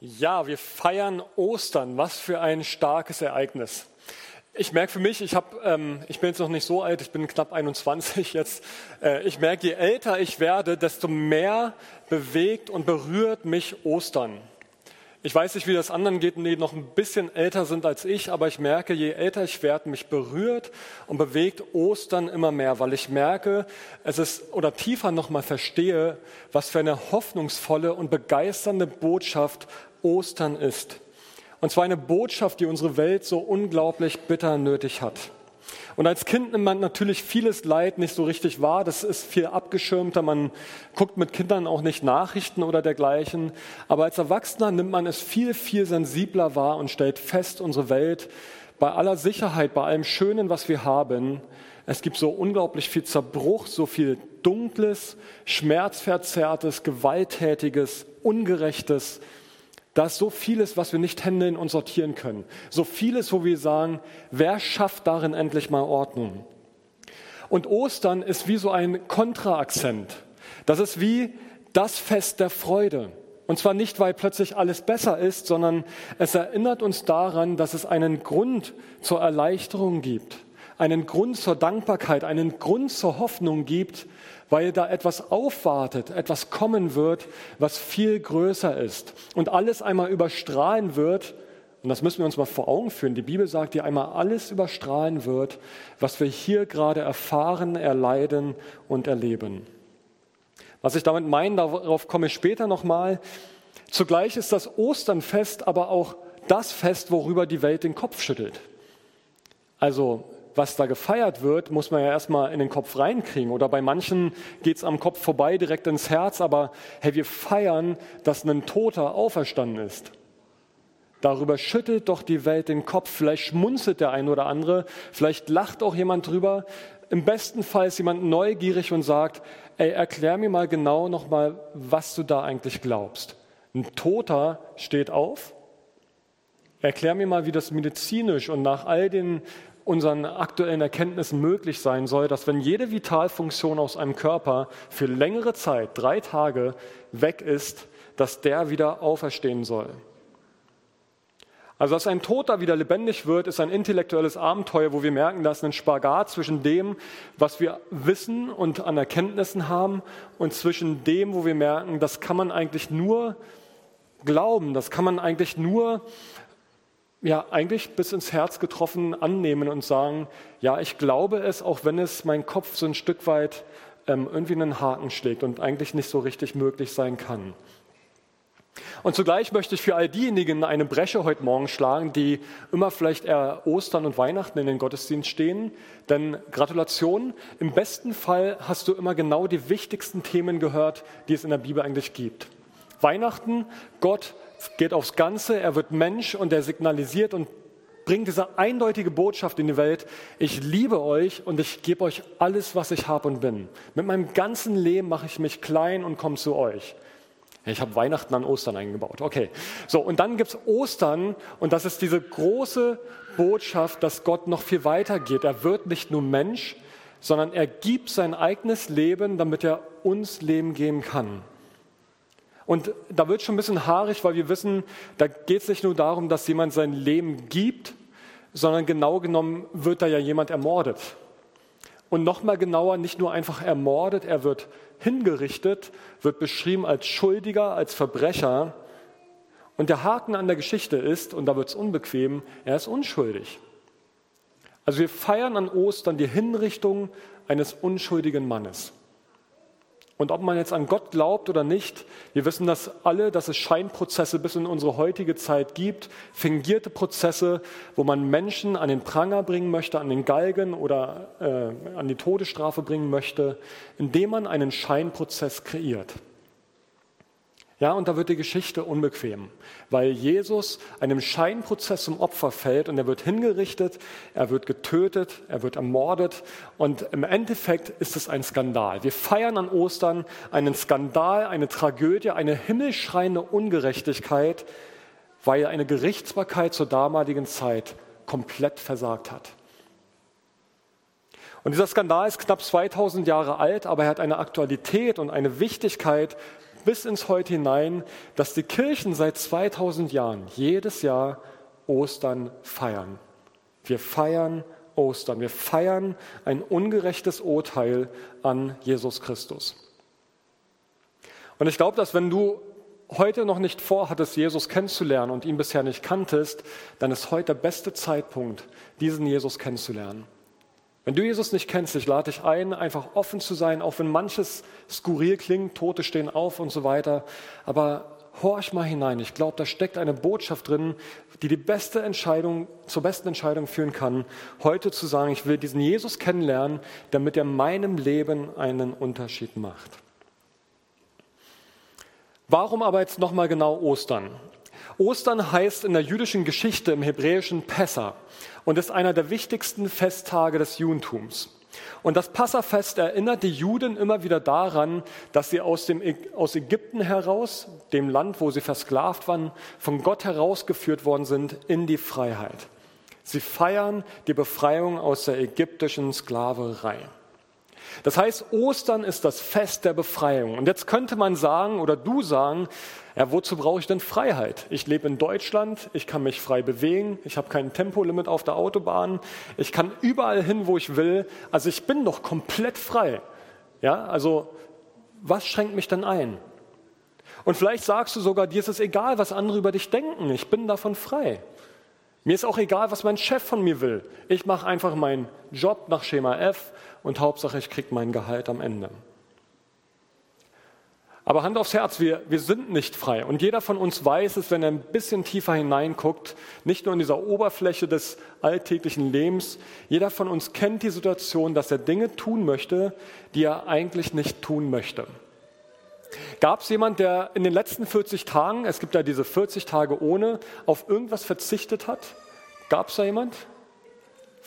Ja, wir feiern Ostern. Was für ein starkes Ereignis. Ich merke für mich, ich, hab, ähm, ich bin jetzt noch nicht so alt, ich bin knapp 21 jetzt. Äh, ich merke, je älter ich werde, desto mehr bewegt und berührt mich Ostern. Ich weiß nicht, wie das anderen geht, die noch ein bisschen älter sind als ich, aber ich merke, je älter ich werde, mich berührt und bewegt Ostern immer mehr, weil ich merke, es ist oder tiefer nochmal verstehe, was für eine hoffnungsvolle und begeisternde Botschaft Ostern ist. Und zwar eine Botschaft, die unsere Welt so unglaublich bitter nötig hat. Und als Kind nimmt man natürlich vieles Leid nicht so richtig wahr. Das ist viel abgeschirmter. Man guckt mit Kindern auch nicht Nachrichten oder dergleichen. Aber als Erwachsener nimmt man es viel, viel sensibler wahr und stellt fest, unsere Welt bei aller Sicherheit, bei allem Schönen, was wir haben, es gibt so unglaublich viel Zerbruch, so viel Dunkles, Schmerzverzerrtes, Gewalttätiges, Ungerechtes, da ist so vieles, was wir nicht handeln und sortieren können. So vieles, wo wir sagen, wer schafft darin endlich mal Ordnung? Und Ostern ist wie so ein Kontraakzent. Das ist wie das Fest der Freude. Und zwar nicht, weil plötzlich alles besser ist, sondern es erinnert uns daran, dass es einen Grund zur Erleichterung gibt, einen Grund zur Dankbarkeit, einen Grund zur Hoffnung gibt, weil da etwas aufwartet, etwas kommen wird, was viel größer ist und alles einmal überstrahlen wird. Und das müssen wir uns mal vor Augen führen. Die Bibel sagt, die einmal alles überstrahlen wird, was wir hier gerade erfahren, erleiden und erleben. Was ich damit meine, darauf komme ich später nochmal. Zugleich ist das Osternfest aber auch das Fest, worüber die Welt den Kopf schüttelt. Also was da gefeiert wird, muss man ja erstmal in den Kopf reinkriegen. Oder bei manchen geht es am Kopf vorbei, direkt ins Herz. Aber hey, wir feiern, dass ein Toter auferstanden ist. Darüber schüttelt doch die Welt den Kopf. Vielleicht schmunzelt der ein oder andere, vielleicht lacht auch jemand drüber. Im besten Fall ist jemand neugierig und sagt, ey, erklär mir mal genau nochmal, was du da eigentlich glaubst. Ein Toter steht auf. Erklär mir mal, wie das medizinisch und nach all den unseren aktuellen Erkenntnissen möglich sein soll, dass wenn jede Vitalfunktion aus einem Körper für längere Zeit, drei Tage, weg ist, dass der wieder auferstehen soll. Also, dass ein Toter wieder lebendig wird, ist ein intellektuelles Abenteuer, wo wir merken, dass ein Spagat zwischen dem, was wir wissen und an Erkenntnissen haben, und zwischen dem, wo wir merken, das kann man eigentlich nur glauben, das kann man eigentlich nur ja, eigentlich bis ins Herz getroffen annehmen und sagen, ja, ich glaube es, auch wenn es mein Kopf so ein Stück weit ähm, irgendwie einen Haken schlägt und eigentlich nicht so richtig möglich sein kann. Und zugleich möchte ich für all diejenigen eine Bresche heute Morgen schlagen, die immer vielleicht eher Ostern und Weihnachten in den Gottesdienst stehen. Denn Gratulation, im besten Fall hast du immer genau die wichtigsten Themen gehört, die es in der Bibel eigentlich gibt. Weihnachten, Gott geht aufs Ganze, er wird Mensch und er signalisiert und bringt diese eindeutige Botschaft in die Welt, ich liebe euch und ich gebe euch alles, was ich habe und bin. Mit meinem ganzen Leben mache ich mich klein und komme zu euch. Ich habe Weihnachten an Ostern eingebaut. Okay. So, und dann gibt es Ostern und das ist diese große Botschaft, dass Gott noch viel weiter geht. Er wird nicht nur Mensch, sondern er gibt sein eigenes Leben, damit er uns Leben geben kann. Und da wird schon ein bisschen haarig, weil wir wissen, da geht es nicht nur darum, dass jemand sein Leben gibt, sondern genau genommen wird da ja jemand ermordet. Und nochmal genauer, nicht nur einfach ermordet, er wird hingerichtet, wird beschrieben als Schuldiger, als Verbrecher. Und der Haken an der Geschichte ist, und da wird es unbequem, er ist unschuldig. Also wir feiern an Ostern die Hinrichtung eines unschuldigen Mannes. Und ob man jetzt an Gott glaubt oder nicht, wir wissen das alle, dass es Scheinprozesse bis in unsere heutige Zeit gibt, fingierte Prozesse, wo man Menschen an den Pranger bringen möchte, an den Galgen oder äh, an die Todesstrafe bringen möchte, indem man einen Scheinprozess kreiert. Ja, und da wird die Geschichte unbequem, weil Jesus einem Scheinprozess zum Opfer fällt und er wird hingerichtet, er wird getötet, er wird ermordet und im Endeffekt ist es ein Skandal. Wir feiern an Ostern einen Skandal, eine Tragödie, eine himmelschreiende Ungerechtigkeit, weil eine Gerichtsbarkeit zur damaligen Zeit komplett versagt hat. Und dieser Skandal ist knapp 2000 Jahre alt, aber er hat eine Aktualität und eine Wichtigkeit bis ins Heute hinein, dass die Kirchen seit 2000 Jahren jedes Jahr Ostern feiern. Wir feiern Ostern. Wir feiern ein ungerechtes Urteil an Jesus Christus. Und ich glaube, dass wenn du heute noch nicht vorhattest, Jesus kennenzulernen und ihn bisher nicht kanntest, dann ist heute der beste Zeitpunkt, diesen Jesus kennenzulernen. Wenn du Jesus nicht kennst, ich lade dich ein, einfach offen zu sein, auch wenn manches skurril klingt, Tote stehen auf und so weiter. Aber horch mal hinein. Ich glaube, da steckt eine Botschaft drin, die die beste Entscheidung, zur besten Entscheidung führen kann, heute zu sagen, ich will diesen Jesus kennenlernen, damit er meinem Leben einen Unterschied macht. Warum aber jetzt nochmal genau Ostern? Ostern heißt in der jüdischen Geschichte im Hebräischen Pessa und ist einer der wichtigsten Festtage des Judentums. Und das Passafest erinnert die Juden immer wieder daran, dass sie aus, dem, aus Ägypten heraus, dem Land, wo sie versklavt waren, von Gott herausgeführt worden sind in die Freiheit. Sie feiern die Befreiung aus der ägyptischen Sklaverei. Das heißt, Ostern ist das Fest der Befreiung. Und jetzt könnte man sagen oder du sagen, ja, wozu brauche ich denn Freiheit? Ich lebe in Deutschland, ich kann mich frei bewegen, ich habe kein Tempolimit auf der Autobahn, ich kann überall hin, wo ich will. Also ich bin doch komplett frei. Ja, also was schränkt mich denn ein? Und vielleicht sagst du sogar, dir ist es egal, was andere über dich denken. Ich bin davon frei. Mir ist auch egal, was mein Chef von mir will. Ich mache einfach meinen Job nach Schema F und Hauptsache, ich kriege mein Gehalt am Ende. Aber Hand aufs Herz, wir, wir sind nicht frei. Und jeder von uns weiß es, wenn er ein bisschen tiefer hineinguckt, nicht nur in dieser Oberfläche des alltäglichen Lebens. Jeder von uns kennt die Situation, dass er Dinge tun möchte, die er eigentlich nicht tun möchte. Gab es jemand, der in den letzten 40 Tagen, es gibt ja diese 40 Tage ohne, auf irgendwas verzichtet hat? Gab es da jemand?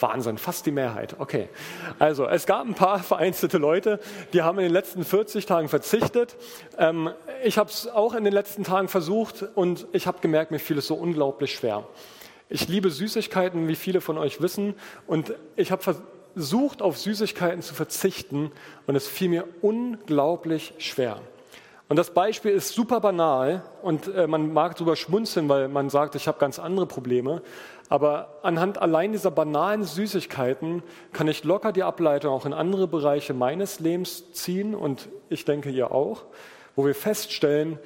Wahnsinn, fast die Mehrheit. Okay. Also, es gab ein paar vereinzelte Leute, die haben in den letzten 40 Tagen verzichtet. Ähm, ich habe es auch in den letzten Tagen versucht und ich habe gemerkt, mir fiel es so unglaublich schwer. Ich liebe Süßigkeiten, wie viele von euch wissen, und ich habe versucht, auf Süßigkeiten zu verzichten und es fiel mir unglaublich schwer. Und das Beispiel ist super banal und äh, man mag darüber schmunzeln, weil man sagt, ich habe ganz andere Probleme. Aber anhand allein dieser banalen Süßigkeiten kann ich locker die Ableitung auch in andere Bereiche meines Lebens ziehen und ich denke ihr auch, wo wir feststellen,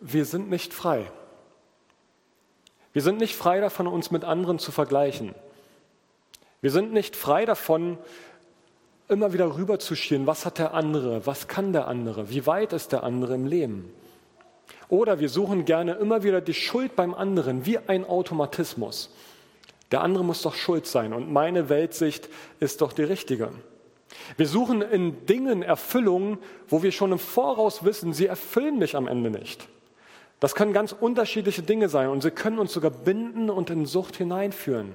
wir sind nicht frei. Wir sind nicht frei davon, uns mit anderen zu vergleichen. Wir sind nicht frei davon, immer wieder rüberzuschielen, was hat der andere, was kann der andere, wie weit ist der andere im Leben. Oder wir suchen gerne immer wieder die Schuld beim anderen, wie ein Automatismus. Der andere muss doch schuld sein und meine Weltsicht ist doch die richtige. Wir suchen in Dingen Erfüllung, wo wir schon im Voraus wissen, sie erfüllen mich am Ende nicht. Das können ganz unterschiedliche Dinge sein und sie können uns sogar binden und in Sucht hineinführen.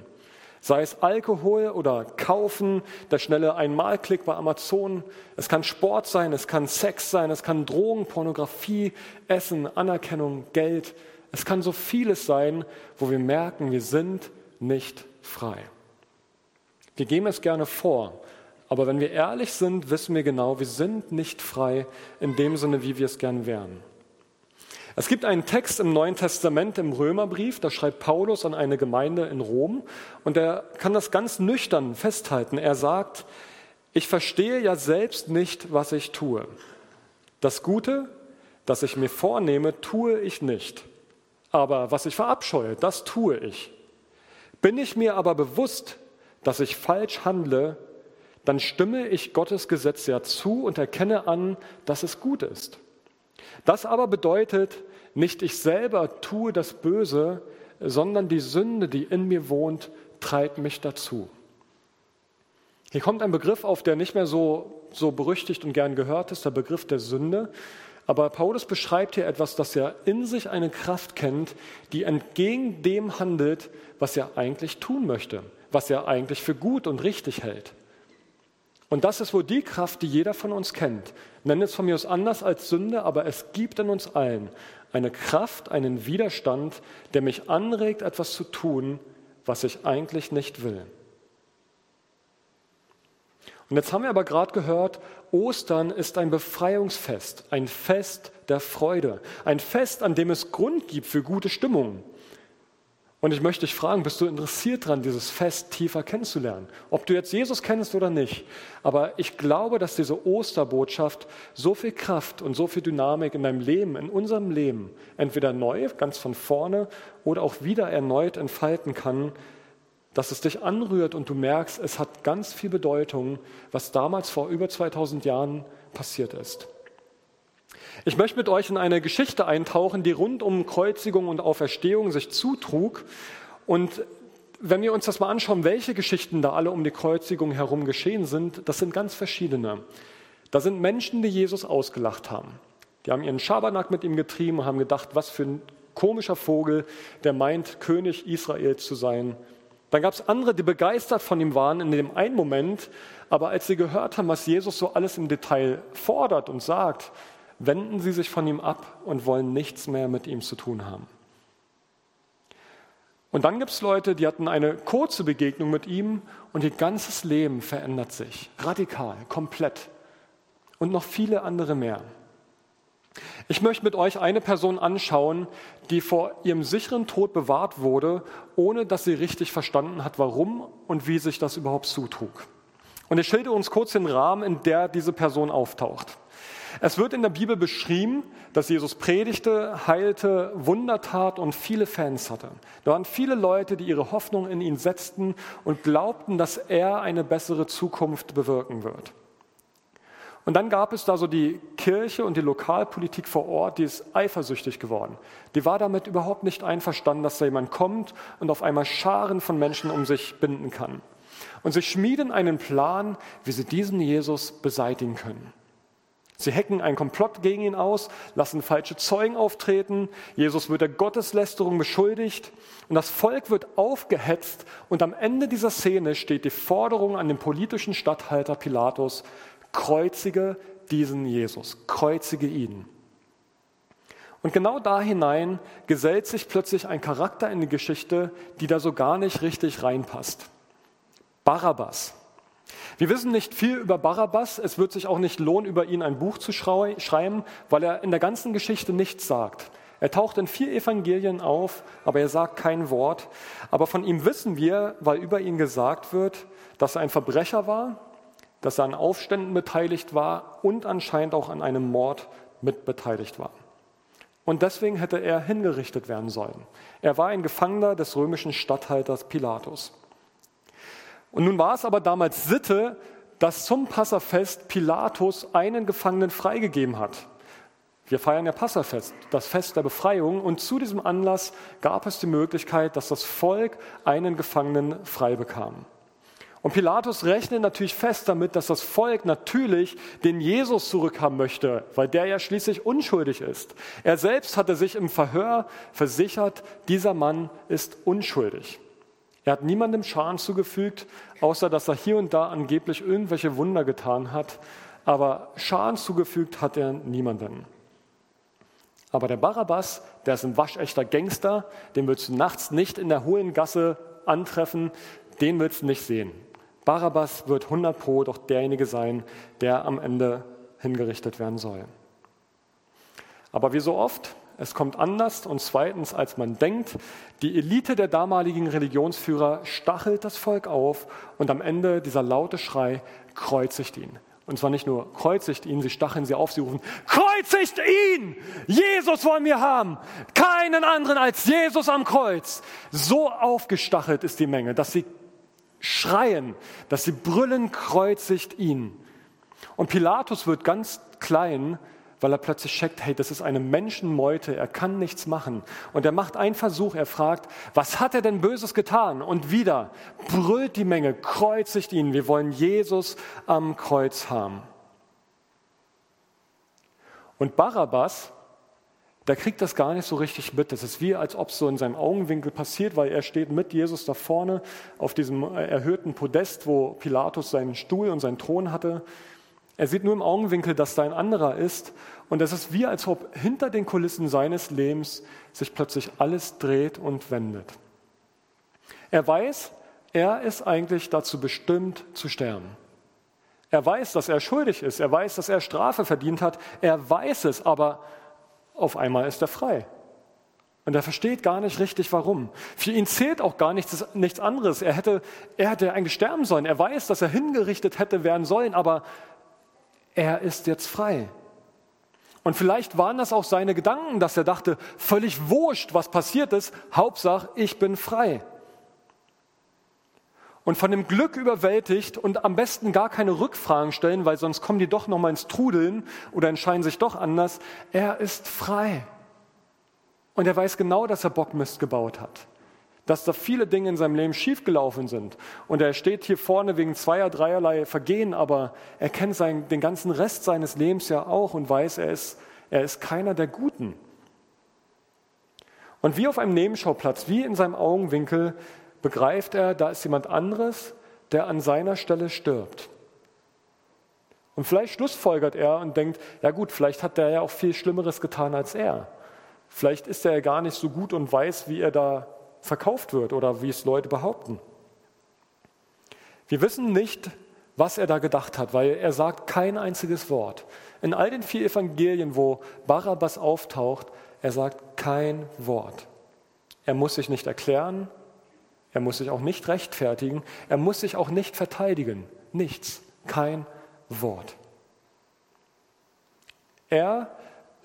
Sei es Alkohol oder Kaufen, der schnelle Einmalklick bei Amazon. Es kann Sport sein, es kann Sex sein, es kann Drogen, Pornografie, Essen, Anerkennung, Geld. Es kann so vieles sein, wo wir merken, wir sind nicht frei. Wir geben es gerne vor, aber wenn wir ehrlich sind, wissen wir genau, wir sind nicht frei in dem Sinne, wie wir es gern wären. Es gibt einen Text im Neuen Testament im Römerbrief, da schreibt Paulus an eine Gemeinde in Rom und er kann das ganz nüchtern festhalten. Er sagt, ich verstehe ja selbst nicht, was ich tue. Das Gute, das ich mir vornehme, tue ich nicht. Aber was ich verabscheue, das tue ich. Bin ich mir aber bewusst, dass ich falsch handle, dann stimme ich Gottes Gesetz ja zu und erkenne an, dass es gut ist. Das aber bedeutet, nicht ich selber tue das Böse, sondern die Sünde, die in mir wohnt, treibt mich dazu. Hier kommt ein Begriff auf, der nicht mehr so, so berüchtigt und gern gehört ist, der Begriff der Sünde. Aber Paulus beschreibt hier etwas, dass er in sich eine Kraft kennt, die entgegen dem handelt, was er eigentlich tun möchte, was er eigentlich für gut und richtig hält. Und das ist wohl die Kraft, die jeder von uns kennt. Nenn es von mir aus anders als Sünde, aber es gibt in uns allen eine Kraft, einen Widerstand, der mich anregt, etwas zu tun, was ich eigentlich nicht will. Und jetzt haben wir aber gerade gehört, Ostern ist ein Befreiungsfest, ein Fest der Freude, ein Fest, an dem es Grund gibt für gute Stimmung. Und ich möchte dich fragen, bist du interessiert daran, dieses Fest tiefer kennenzulernen? Ob du jetzt Jesus kennst oder nicht. Aber ich glaube, dass diese Osterbotschaft so viel Kraft und so viel Dynamik in deinem Leben, in unserem Leben, entweder neu, ganz von vorne oder auch wieder erneut entfalten kann, dass es dich anrührt und du merkst, es hat ganz viel Bedeutung, was damals vor über 2000 Jahren passiert ist. Ich möchte mit euch in eine Geschichte eintauchen, die rund um Kreuzigung und Auferstehung sich zutrug. Und wenn wir uns das mal anschauen, welche Geschichten da alle um die Kreuzigung herum geschehen sind, das sind ganz verschiedene. Da sind Menschen, die Jesus ausgelacht haben. Die haben ihren Schabernack mit ihm getrieben und haben gedacht, was für ein komischer Vogel, der meint, König Israels zu sein. Dann gab es andere, die begeistert von ihm waren in dem einen Moment, aber als sie gehört haben, was Jesus so alles im Detail fordert und sagt, wenden sie sich von ihm ab und wollen nichts mehr mit ihm zu tun haben. Und dann gibt es Leute, die hatten eine kurze Begegnung mit ihm und ihr ganzes Leben verändert sich. Radikal, komplett. Und noch viele andere mehr. Ich möchte mit euch eine Person anschauen, die vor ihrem sicheren Tod bewahrt wurde, ohne dass sie richtig verstanden hat, warum und wie sich das überhaupt zutrug. Und ich schilde uns kurz den Rahmen, in der diese Person auftaucht. Es wird in der Bibel beschrieben, dass Jesus predigte, heilte, Wunder tat und viele Fans hatte. Da waren viele Leute, die ihre Hoffnung in ihn setzten und glaubten, dass er eine bessere Zukunft bewirken wird. Und dann gab es da so die Kirche und die Lokalpolitik vor Ort, die ist eifersüchtig geworden. Die war damit überhaupt nicht einverstanden, dass da jemand kommt und auf einmal Scharen von Menschen um sich binden kann. Und sie schmieden einen Plan, wie sie diesen Jesus beseitigen können. Sie hacken einen Komplott gegen ihn aus, lassen falsche Zeugen auftreten, Jesus wird der Gotteslästerung beschuldigt und das Volk wird aufgehetzt und am Ende dieser Szene steht die Forderung an den politischen Statthalter Pilatus, kreuzige diesen Jesus, kreuzige ihn. Und genau da hinein gesellt sich plötzlich ein Charakter in die Geschichte, die da so gar nicht richtig reinpasst. Barabbas. Wir wissen nicht viel über Barabbas. Es wird sich auch nicht lohnen, über ihn ein Buch zu schreiben, weil er in der ganzen Geschichte nichts sagt. Er taucht in vier Evangelien auf, aber er sagt kein Wort. Aber von ihm wissen wir, weil über ihn gesagt wird, dass er ein Verbrecher war, dass er an Aufständen beteiligt war und anscheinend auch an einem Mord mitbeteiligt war. Und deswegen hätte er hingerichtet werden sollen. Er war ein Gefangener des römischen Statthalters Pilatus. Und nun war es aber damals Sitte, dass zum Passafest Pilatus einen Gefangenen freigegeben hat. Wir feiern ja Passafest, das Fest der Befreiung, und zu diesem Anlass gab es die Möglichkeit, dass das Volk einen Gefangenen frei bekam. Und Pilatus rechnet natürlich fest damit, dass das Volk natürlich den Jesus zurückhaben möchte, weil der ja schließlich unschuldig ist. Er selbst hatte sich im Verhör versichert, dieser Mann ist unschuldig. Er hat niemandem Schaden zugefügt, außer dass er hier und da angeblich irgendwelche Wunder getan hat. Aber Schaden zugefügt hat er niemandem. Aber der Barabbas, der ist ein waschechter Gangster, den willst du nachts nicht in der hohen Gasse antreffen, den willst du nicht sehen. Barabbas wird 100 pro doch derjenige sein, der am Ende hingerichtet werden soll. Aber wie so oft es kommt anders und zweitens, als man denkt. Die Elite der damaligen Religionsführer stachelt das Volk auf und am Ende dieser laute Schrei kreuzigt ihn. Und zwar nicht nur kreuzigt ihn, sie stacheln sie auf, sie rufen, kreuzigt ihn! Jesus wollen wir haben! Keinen anderen als Jesus am Kreuz! So aufgestachelt ist die Menge, dass sie schreien, dass sie brüllen, kreuzigt ihn. Und Pilatus wird ganz klein, weil er plötzlich checkt, hey, das ist eine Menschenmeute, er kann nichts machen. Und er macht einen Versuch, er fragt, was hat er denn Böses getan? Und wieder brüllt die Menge, kreuzigt ihn, wir wollen Jesus am Kreuz haben. Und Barabbas, der kriegt das gar nicht so richtig mit. Das ist wie, als ob es so in seinem Augenwinkel passiert, weil er steht mit Jesus da vorne auf diesem erhöhten Podest, wo Pilatus seinen Stuhl und seinen Thron hatte. Er sieht nur im Augenwinkel, dass da ein anderer ist. Und es ist wie, als ob hinter den Kulissen seines Lebens sich plötzlich alles dreht und wendet. Er weiß, er ist eigentlich dazu bestimmt zu sterben. Er weiß, dass er schuldig ist. Er weiß, dass er Strafe verdient hat. Er weiß es, aber auf einmal ist er frei. Und er versteht gar nicht richtig, warum. Für ihn zählt auch gar nichts, nichts anderes. Er hätte, er hätte eigentlich sterben sollen. Er weiß, dass er hingerichtet hätte werden sollen, aber er ist jetzt frei. Und vielleicht waren das auch seine Gedanken, dass er dachte, völlig wurscht, was passiert ist, Hauptsache, ich bin frei. Und von dem Glück überwältigt und am besten gar keine Rückfragen stellen, weil sonst kommen die doch nochmal ins Trudeln oder entscheiden sich doch anders. Er ist frei. Und er weiß genau, dass er Bockmist gebaut hat. Dass da viele Dinge in seinem Leben schiefgelaufen sind. Und er steht hier vorne wegen zweier, dreierlei Vergehen, aber er kennt seinen, den ganzen Rest seines Lebens ja auch und weiß, er ist, er ist keiner der Guten. Und wie auf einem Nebenschauplatz, wie in seinem Augenwinkel, begreift er, da ist jemand anderes, der an seiner Stelle stirbt. Und vielleicht schlussfolgert er und denkt, ja gut, vielleicht hat der ja auch viel Schlimmeres getan als er. Vielleicht ist er ja gar nicht so gut und weiß, wie er da verkauft wird oder wie es Leute behaupten. Wir wissen nicht, was er da gedacht hat, weil er sagt kein einziges Wort. In all den vier Evangelien, wo Barabbas auftaucht, er sagt kein Wort. Er muss sich nicht erklären, er muss sich auch nicht rechtfertigen, er muss sich auch nicht verteidigen. Nichts, kein Wort. Er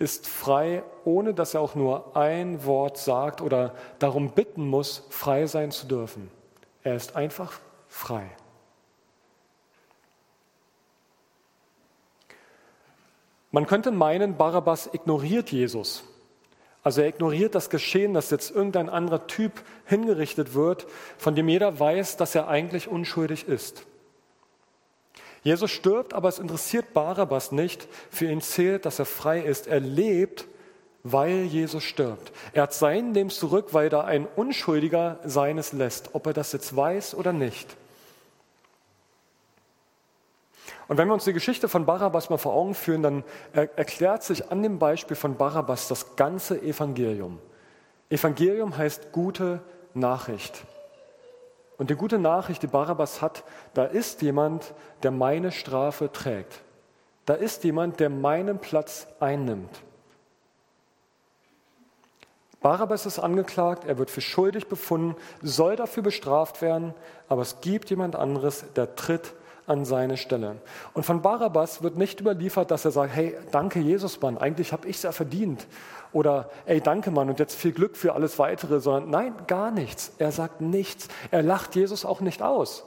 ist frei, ohne dass er auch nur ein Wort sagt oder darum bitten muss, frei sein zu dürfen. Er ist einfach frei. Man könnte meinen, Barabbas ignoriert Jesus. Also er ignoriert das Geschehen, dass jetzt irgendein anderer Typ hingerichtet wird, von dem jeder weiß, dass er eigentlich unschuldig ist. Jesus stirbt, aber es interessiert Barabbas nicht. Für ihn zählt, dass er frei ist. Er lebt, weil Jesus stirbt. Er hat sein Leben zurück, weil da ein Unschuldiger seines lässt, ob er das jetzt weiß oder nicht. Und wenn wir uns die Geschichte von Barabbas mal vor Augen führen, dann erklärt sich an dem Beispiel von Barabbas das ganze Evangelium. Evangelium heißt gute Nachricht. Und die gute Nachricht, die Barabbas hat, da ist jemand, der meine Strafe trägt. Da ist jemand, der meinen Platz einnimmt. Barabbas ist angeklagt, er wird für schuldig befunden, soll dafür bestraft werden, aber es gibt jemand anderes, der tritt an seine Stelle. Und von Barabbas wird nicht überliefert, dass er sagt, hey, danke Jesus, Mann, eigentlich habe ich es ja verdient. Oder, ey, danke, Mann, und jetzt viel Glück für alles Weitere, sondern nein, gar nichts. Er sagt nichts. Er lacht Jesus auch nicht aus.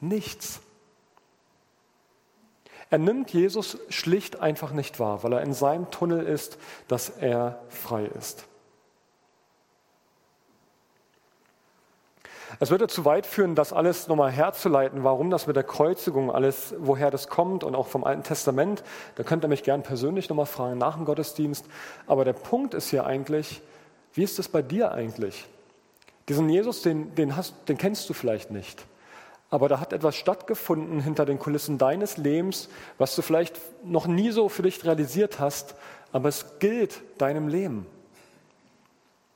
Nichts. Er nimmt Jesus schlicht einfach nicht wahr, weil er in seinem Tunnel ist, dass er frei ist. Es würde zu weit führen, das alles nochmal herzuleiten, warum das mit der Kreuzigung alles, woher das kommt und auch vom Alten Testament. Da könnt ihr mich gern persönlich nochmal fragen nach dem Gottesdienst. Aber der Punkt ist hier eigentlich, wie ist das bei dir eigentlich? Diesen Jesus, den, den, hast, den kennst du vielleicht nicht. Aber da hat etwas stattgefunden hinter den Kulissen deines Lebens, was du vielleicht noch nie so für dich realisiert hast, aber es gilt deinem Leben.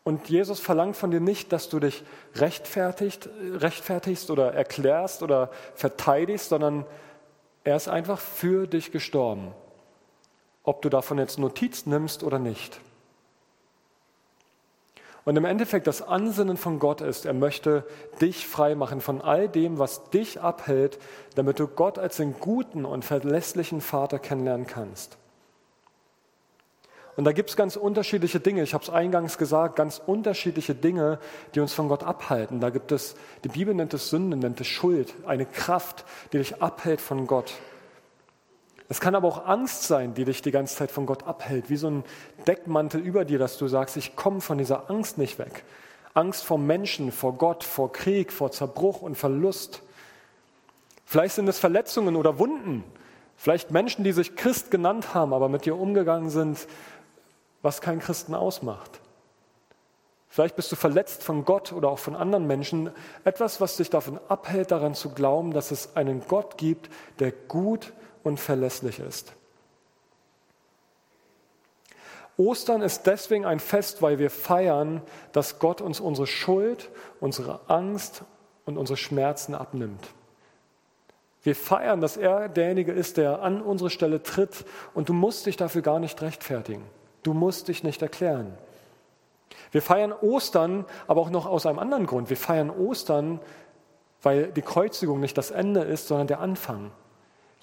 Und Jesus verlangt von dir nicht, dass du dich rechtfertigt, rechtfertigst oder erklärst oder verteidigst, sondern er ist einfach für dich gestorben. Ob du davon jetzt Notiz nimmst oder nicht. Und im Endeffekt das Ansinnen von Gott ist, er möchte dich frei machen von all dem, was dich abhält, damit du Gott als den guten und verlässlichen Vater kennenlernen kannst. Und da gibt es ganz unterschiedliche Dinge. Ich habe es eingangs gesagt, ganz unterschiedliche Dinge, die uns von Gott abhalten. Da gibt es, die Bibel nennt es Sünde, nennt es Schuld, eine Kraft, die dich abhält von Gott. Es kann aber auch Angst sein, die dich die ganze Zeit von Gott abhält, wie so ein Deckmantel über dir, dass du sagst, ich komme von dieser Angst nicht weg. Angst vor Menschen, vor Gott, vor Krieg, vor Zerbruch und Verlust. Vielleicht sind es Verletzungen oder Wunden. Vielleicht Menschen, die sich Christ genannt haben, aber mit dir umgegangen sind was keinen Christen ausmacht. Vielleicht bist du verletzt von Gott oder auch von anderen Menschen. Etwas, was dich davon abhält, daran zu glauben, dass es einen Gott gibt, der gut und verlässlich ist. Ostern ist deswegen ein Fest, weil wir feiern, dass Gott uns unsere Schuld, unsere Angst und unsere Schmerzen abnimmt. Wir feiern, dass er derjenige ist, der an unsere Stelle tritt und du musst dich dafür gar nicht rechtfertigen. Du musst dich nicht erklären. Wir feiern Ostern, aber auch noch aus einem anderen Grund. Wir feiern Ostern, weil die Kreuzigung nicht das Ende ist, sondern der Anfang.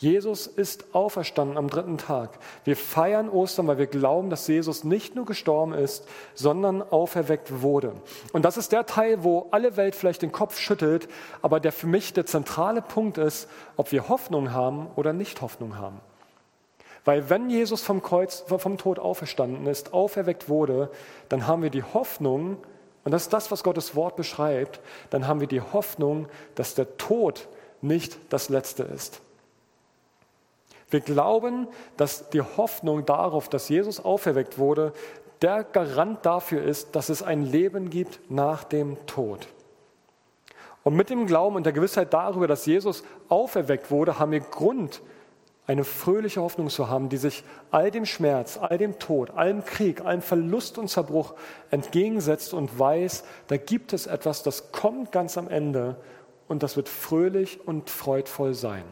Jesus ist auferstanden am dritten Tag. Wir feiern Ostern, weil wir glauben, dass Jesus nicht nur gestorben ist, sondern auferweckt wurde. Und das ist der Teil, wo alle Welt vielleicht den Kopf schüttelt, aber der für mich der zentrale Punkt ist, ob wir Hoffnung haben oder nicht Hoffnung haben. Weil wenn Jesus vom Kreuz, vom Tod auferstanden ist, auferweckt wurde, dann haben wir die Hoffnung, und das ist das, was Gottes Wort beschreibt, dann haben wir die Hoffnung, dass der Tod nicht das Letzte ist. Wir glauben, dass die Hoffnung darauf, dass Jesus auferweckt wurde, der Garant dafür ist, dass es ein Leben gibt nach dem Tod. Und mit dem Glauben und der Gewissheit darüber, dass Jesus auferweckt wurde, haben wir Grund, eine fröhliche Hoffnung zu haben, die sich all dem Schmerz, all dem Tod, allem Krieg, allem Verlust und Zerbruch entgegensetzt und weiß, da gibt es etwas, das kommt ganz am Ende und das wird fröhlich und freudvoll sein.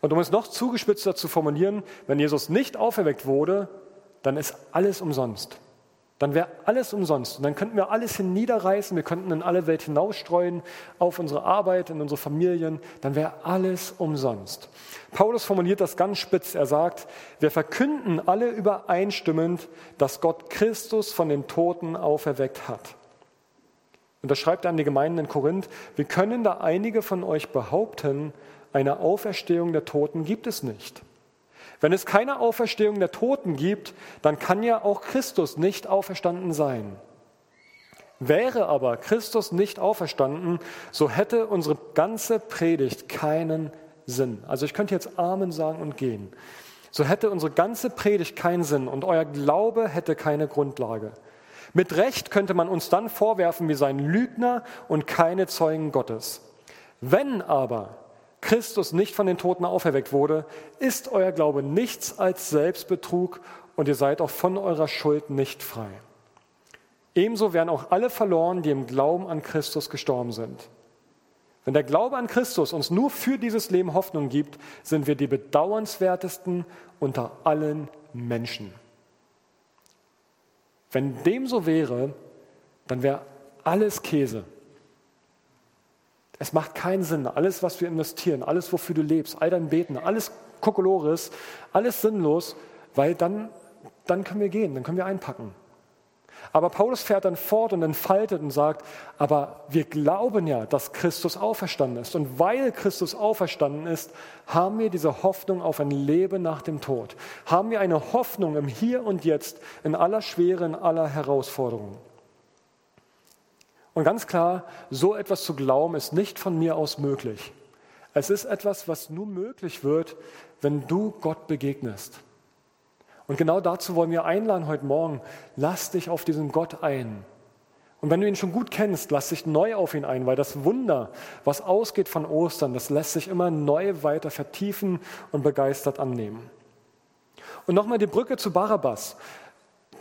Und um es noch zugespitzter zu formulieren, wenn Jesus nicht auferweckt wurde, dann ist alles umsonst. Dann wäre alles umsonst. Und dann könnten wir alles hinniederreißen, wir könnten in alle Welt hinausstreuen, auf unsere Arbeit, in unsere Familien. Dann wäre alles umsonst. Paulus formuliert das ganz spitz. Er sagt, wir verkünden alle übereinstimmend, dass Gott Christus von den Toten auferweckt hat. Und da schreibt er an die Gemeinden in Korinth, wir können da einige von euch behaupten, eine Auferstehung der Toten gibt es nicht. Wenn es keine Auferstehung der Toten gibt, dann kann ja auch Christus nicht auferstanden sein. Wäre aber Christus nicht auferstanden, so hätte unsere ganze Predigt keinen Sinn. Also ich könnte jetzt Amen sagen und gehen. So hätte unsere ganze Predigt keinen Sinn und euer Glaube hätte keine Grundlage. Mit Recht könnte man uns dann vorwerfen, wir seien Lügner und keine Zeugen Gottes. Wenn aber Christus nicht von den Toten auferweckt wurde, ist euer Glaube nichts als Selbstbetrug und ihr seid auch von eurer Schuld nicht frei. Ebenso werden auch alle verloren, die im Glauben an Christus gestorben sind. Wenn der Glaube an Christus uns nur für dieses Leben Hoffnung gibt, sind wir die bedauernswertesten unter allen Menschen. Wenn dem so wäre, dann wäre alles Käse. Es macht keinen Sinn. Alles, was wir investieren, alles, wofür du lebst, all dein Beten, alles Kokolores, alles sinnlos, weil dann, dann können wir gehen, dann können wir einpacken. Aber Paulus fährt dann fort und entfaltet und sagt, aber wir glauben ja, dass Christus auferstanden ist. Und weil Christus auferstanden ist, haben wir diese Hoffnung auf ein Leben nach dem Tod. Haben wir eine Hoffnung im Hier und Jetzt, in aller Schwere, in aller Herausforderung. Und ganz klar, so etwas zu glauben ist nicht von mir aus möglich. Es ist etwas, was nur möglich wird, wenn du Gott begegnest. Und genau dazu wollen wir einladen heute Morgen. Lass dich auf diesen Gott ein. Und wenn du ihn schon gut kennst, lass dich neu auf ihn ein, weil das Wunder, was ausgeht von Ostern, das lässt sich immer neu weiter vertiefen und begeistert annehmen. Und nochmal die Brücke zu Barabbas.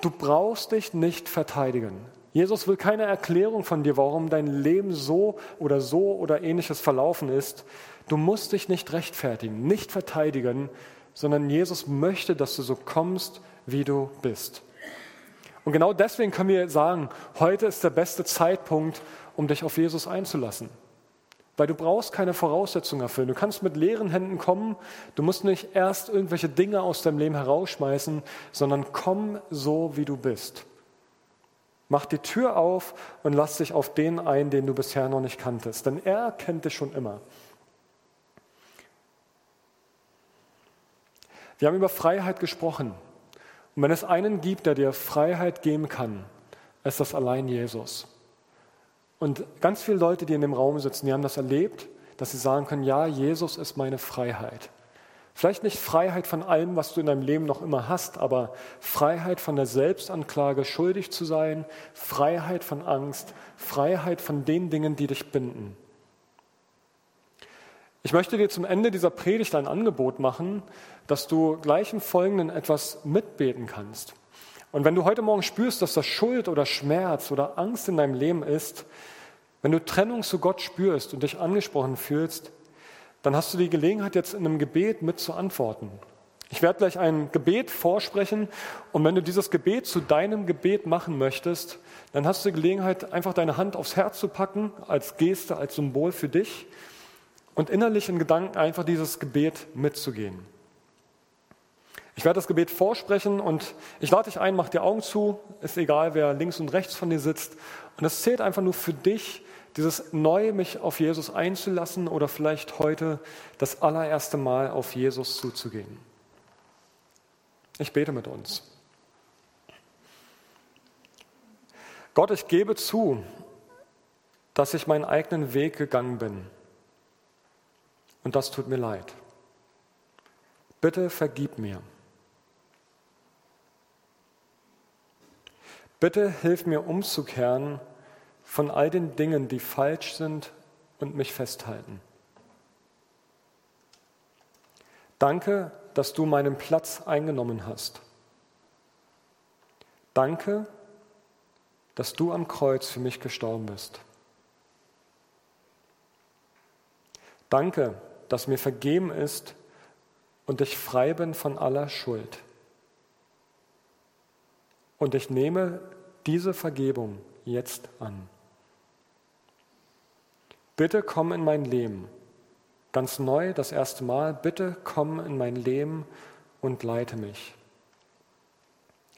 Du brauchst dich nicht verteidigen. Jesus will keine Erklärung von dir, warum dein Leben so oder so oder ähnliches verlaufen ist. Du musst dich nicht rechtfertigen, nicht verteidigen, sondern Jesus möchte, dass du so kommst, wie du bist. Und genau deswegen können wir sagen, heute ist der beste Zeitpunkt, um dich auf Jesus einzulassen. Weil du brauchst keine Voraussetzungen erfüllen. Du kannst mit leeren Händen kommen. Du musst nicht erst irgendwelche Dinge aus deinem Leben herausschmeißen, sondern komm so, wie du bist. Mach die Tür auf und lass dich auf den ein, den du bisher noch nicht kanntest. Denn er kennt dich schon immer. Wir haben über Freiheit gesprochen. Und wenn es einen gibt, der dir Freiheit geben kann, ist das allein Jesus. Und ganz viele Leute, die in dem Raum sitzen, die haben das erlebt, dass sie sagen können, ja, Jesus ist meine Freiheit. Vielleicht nicht Freiheit von allem, was du in deinem Leben noch immer hast, aber Freiheit von der Selbstanklage, schuldig zu sein, Freiheit von Angst, Freiheit von den Dingen, die dich binden. Ich möchte dir zum Ende dieser Predigt ein Angebot machen, dass du gleich im Folgenden etwas mitbeten kannst. Und wenn du heute Morgen spürst, dass das Schuld oder Schmerz oder Angst in deinem Leben ist, Wenn du Trennung zu Gott spürst und dich angesprochen fühlst, dann hast du die Gelegenheit, jetzt in einem Gebet mit zu antworten. Ich werde gleich ein Gebet vorsprechen und wenn du dieses Gebet zu deinem Gebet machen möchtest, dann hast du die Gelegenheit, einfach deine Hand aufs Herz zu packen, als Geste, als Symbol für dich und innerlich in Gedanken einfach dieses Gebet mitzugehen. Ich werde das Gebet vorsprechen und ich lade dich ein, mach die Augen zu, ist egal, wer links und rechts von dir sitzt. Und es zählt einfach nur für dich, dieses neu mich auf Jesus einzulassen oder vielleicht heute das allererste Mal auf Jesus zuzugehen. Ich bete mit uns. Gott, ich gebe zu, dass ich meinen eigenen Weg gegangen bin. Und das tut mir leid. Bitte vergib mir. Bitte hilf mir umzukehren von all den Dingen, die falsch sind und mich festhalten. Danke, dass du meinen Platz eingenommen hast. Danke, dass du am Kreuz für mich gestorben bist. Danke, dass mir vergeben ist und ich frei bin von aller Schuld. Und ich nehme diese Vergebung jetzt an. Bitte komm in mein Leben, ganz neu, das erste Mal, bitte komm in mein Leben und leite mich.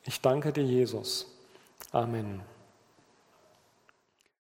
Ich danke dir, Jesus. Amen.